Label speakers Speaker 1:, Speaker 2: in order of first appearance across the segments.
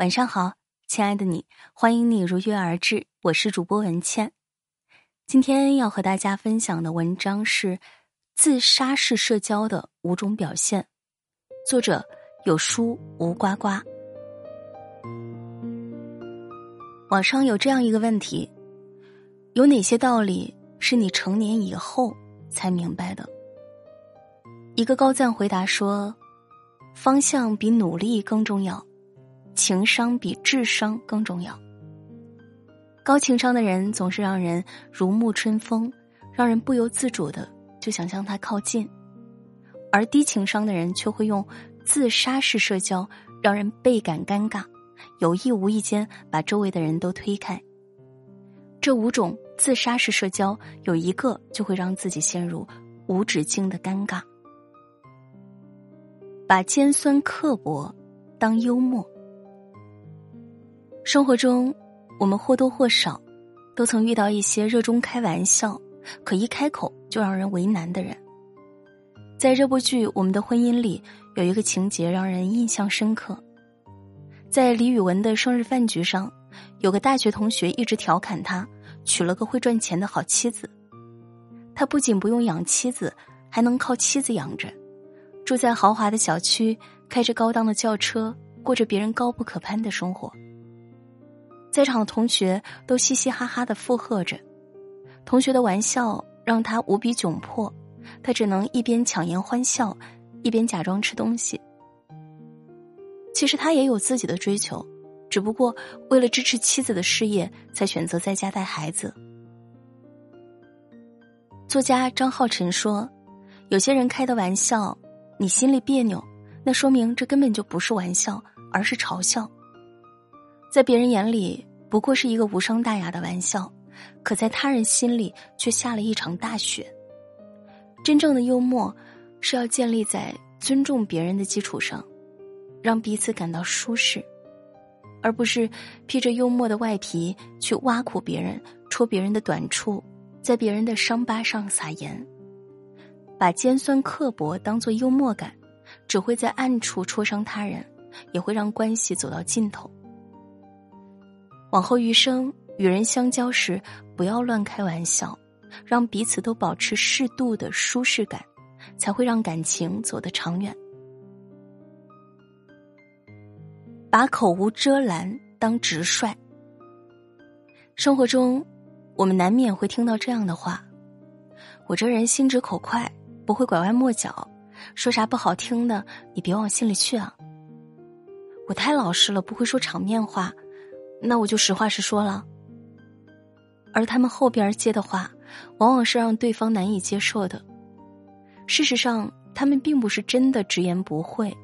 Speaker 1: 晚上好，亲爱的你，欢迎你如约而至，我是主播文倩。今天要和大家分享的文章是自杀式社交的五种表现，作者有书无呱呱。网上有这样一个问题：有哪些道理是你成年以后才明白的？一个高赞回答说：“方向比努力更重要。”情商比智商更重要。高情商的人总是让人如沐春风，让人不由自主的就想向他靠近；而低情商的人却会用自杀式社交，让人倍感尴尬，有意无意间把周围的人都推开。这五种自杀式社交，有一个就会让自己陷入无止境的尴尬。把尖酸刻薄当幽默。生活中，我们或多或少都曾遇到一些热衷开玩笑，可一开口就让人为难的人。在这部剧《我们的婚姻》里，有一个情节让人印象深刻。在李宇文的生日饭局上，有个大学同学一直调侃他娶了个会赚钱的好妻子。他不仅不用养妻子，还能靠妻子养着，住在豪华的小区，开着高档的轿车，过着别人高不可攀的生活。在场的同学都嘻嘻哈哈的附和着，同学的玩笑让他无比窘迫，他只能一边强颜欢笑，一边假装吃东西。其实他也有自己的追求，只不过为了支持妻子的事业，才选择在家带孩子。作家张浩晨说：“有些人开的玩笑，你心里别扭，那说明这根本就不是玩笑，而是嘲笑。”在别人眼里不过是一个无伤大雅的玩笑，可在他人心里却下了一场大雪。真正的幽默是要建立在尊重别人的基础上，让彼此感到舒适，而不是披着幽默的外皮去挖苦别人、戳别人的短处，在别人的伤疤上撒盐。把尖酸刻薄当做幽默感，只会在暗处戳伤他人，也会让关系走到尽头。往后余生，与人相交时，不要乱开玩笑，让彼此都保持适度的舒适感，才会让感情走得长远。把口无遮拦当直率。生活中，我们难免会听到这样的话：“我这人心直口快，不会拐弯抹角，说啥不好听的，你别往心里去啊。”我太老实了，不会说场面话。那我就实话实说了，而他们后边接的话，往往是让对方难以接受的。事实上，他们并不是真的直言不讳，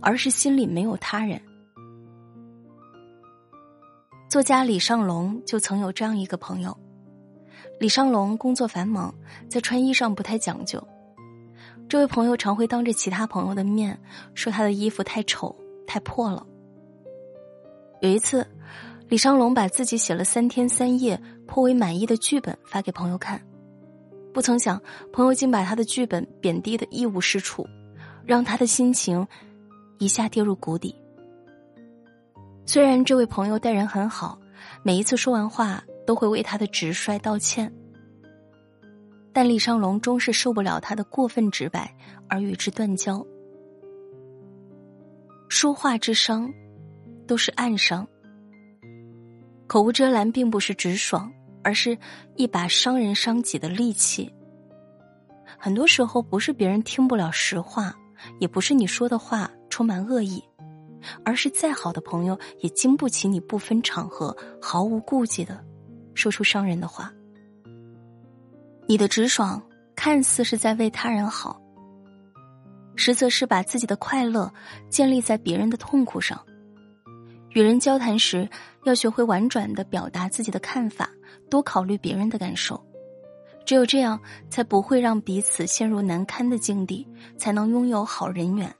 Speaker 1: 而是心里没有他人。作家李尚龙就曾有这样一个朋友，李尚龙工作繁忙，在穿衣上不太讲究。这位朋友常会当着其他朋友的面说他的衣服太丑、太破了。有一次。李尚龙把自己写了三天三夜颇为满意的剧本发给朋友看，不曾想朋友竟把他的剧本贬低的一无是处，让他的心情一下跌入谷底。虽然这位朋友待人很好，每一次说完话都会为他的直率道歉，但李尚龙终是受不了他的过分直白，而与之断交。说话之伤，都是暗伤。口无遮拦并不是直爽，而是一把伤人伤己的利器。很多时候不是别人听不了实话，也不是你说的话充满恶意，而是再好的朋友也经不起你不分场合、毫无顾忌的说出伤人的话。你的直爽看似是在为他人好，实则是把自己的快乐建立在别人的痛苦上。与人交谈时，要学会婉转的表达自己的看法，多考虑别人的感受。只有这样，才不会让彼此陷入难堪的境地，才能拥有好人缘。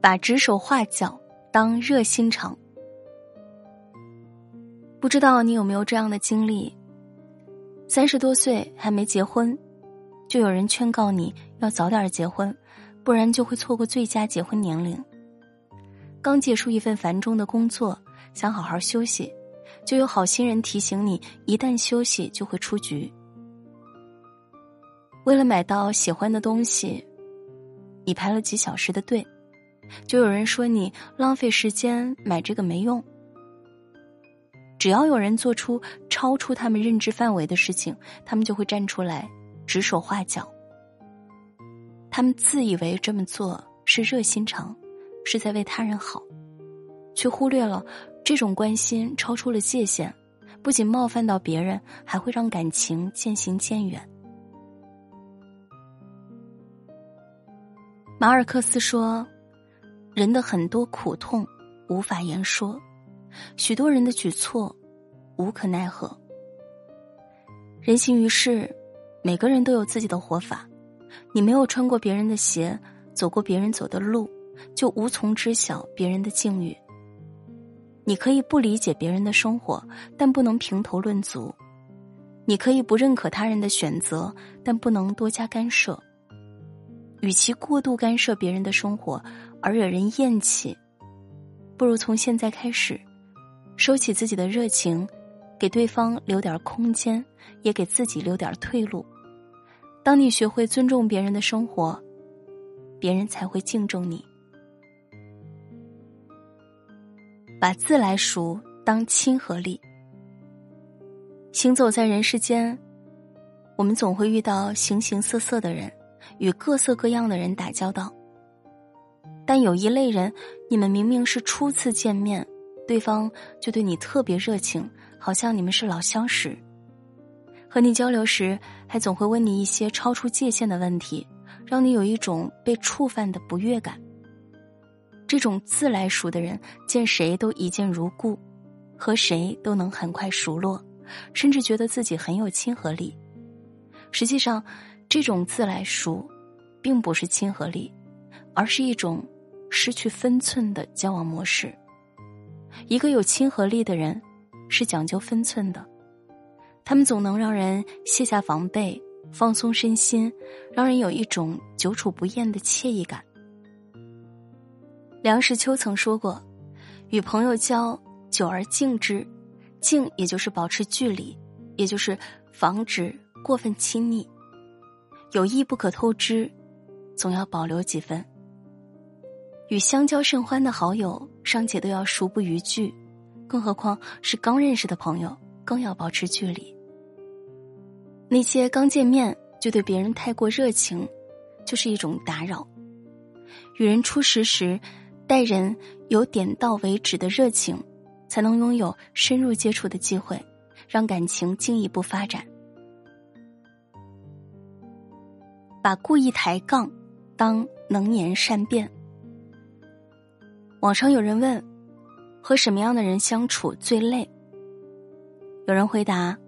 Speaker 1: 把指手画脚当热心肠。不知道你有没有这样的经历？三十多岁还没结婚，就有人劝告你要早点结婚，不然就会错过最佳结婚年龄。刚结束一份繁重的工作，想好好休息，就有好心人提醒你，一旦休息就会出局。为了买到喜欢的东西，你排了几小时的队，就有人说你浪费时间买这个没用。只要有人做出超出他们认知范围的事情，他们就会站出来指手画脚。他们自以为这么做是热心肠，是在为他人好，却忽略了这种关心超出了界限，不仅冒犯到别人，还会让感情渐行渐远。马尔克斯说：“人的很多苦痛无法言说，许多人的举措无可奈何。人行于世，每个人都有自己的活法。你没有穿过别人的鞋，走过别人走的路，就无从知晓别人的境遇。你可以不理解别人的生活，但不能评头论足；你可以不认可他人的选择，但不能多加干涉。”与其过度干涉别人的生活而惹人厌弃，不如从现在开始，收起自己的热情，给对方留点空间，也给自己留点退路。当你学会尊重别人的生活，别人才会敬重你。把自来熟当亲和力。行走在人世间，我们总会遇到形形色色的人。与各色各样的人打交道，但有一类人，你们明明是初次见面，对方就对你特别热情，好像你们是老相识。和你交流时，还总会问你一些超出界限的问题，让你有一种被触犯的不悦感。这种自来熟的人，见谁都一见如故，和谁都能很快熟络，甚至觉得自己很有亲和力。实际上。这种自来熟，并不是亲和力，而是一种失去分寸的交往模式。一个有亲和力的人，是讲究分寸的，他们总能让人卸下防备，放松身心，让人有一种久处不厌的惬意感。梁实秋曾说过：“与朋友交，久而敬之，敬也就是保持距离，也就是防止过分亲密。”友谊不可透支，总要保留几分。与相交甚欢的好友，尚且都要熟不逾矩，更何况是刚认识的朋友，更要保持距离。那些刚见面就对别人太过热情，就是一种打扰。与人初识时，待人有点到为止的热情，才能拥有深入接触的机会，让感情进一步发展。把故意抬杠当能言善辩。网上有人问：和什么样的人相处最累？有人回答：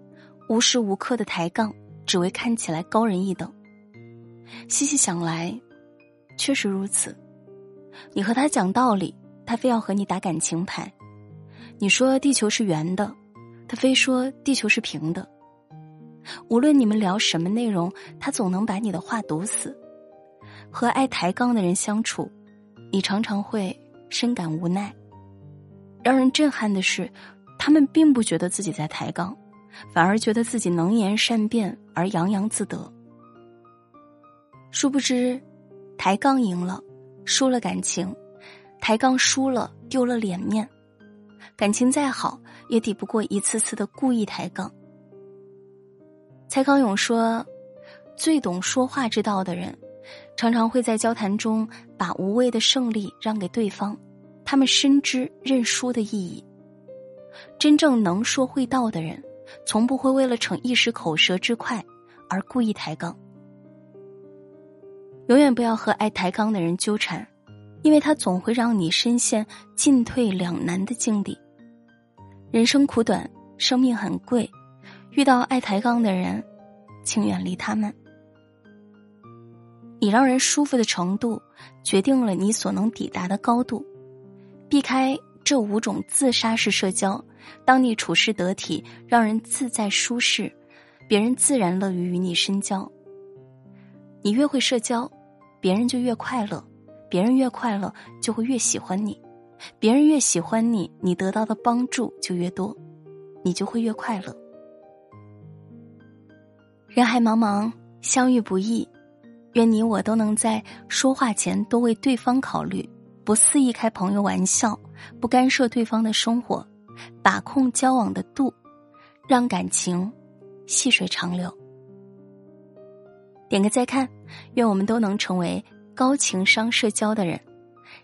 Speaker 1: 无时无刻的抬杠，只为看起来高人一等。细细想来，确实如此。你和他讲道理，他非要和你打感情牌；你说地球是圆的，他非说地球是平的。无论你们聊什么内容，他总能把你的话堵死。和爱抬杠的人相处，你常常会深感无奈。让人震撼的是，他们并不觉得自己在抬杠，反而觉得自己能言善辩而洋洋自得。殊不知，抬杠赢了，输了感情；抬杠输了，丢了脸面。感情再好，也抵不过一次次的故意抬杠。蔡康永说：“最懂说话之道的人，常常会在交谈中把无谓的胜利让给对方。他们深知认输的意义。真正能说会道的人，从不会为了逞一时口舌之快而故意抬杠。永远不要和爱抬杠的人纠缠，因为他总会让你深陷进退两难的境地。人生苦短，生命很贵。”遇到爱抬杠的人，请远离他们。你让人舒服的程度，决定了你所能抵达的高度。避开这五种自杀式社交，当你处事得体，让人自在舒适，别人自然乐于与你深交。你越会社交，别人就越快乐；别人越快乐，就会越喜欢你。别人越喜欢你，你得到的帮助就越多，你就会越快乐。人海茫茫，相遇不易，愿你我都能在说话前多为对方考虑，不肆意开朋友玩笑，不干涉对方的生活，把控交往的度，让感情细水长流。点个再看，愿我们都能成为高情商社交的人。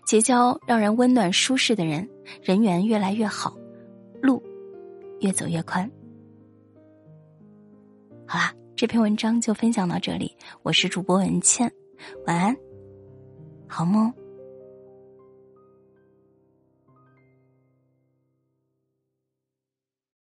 Speaker 1: 结交让人温暖舒适的人，人缘越来越好，路越走越宽。好啦，这篇文章就分享到这里，我是主播文倩，晚安，好梦。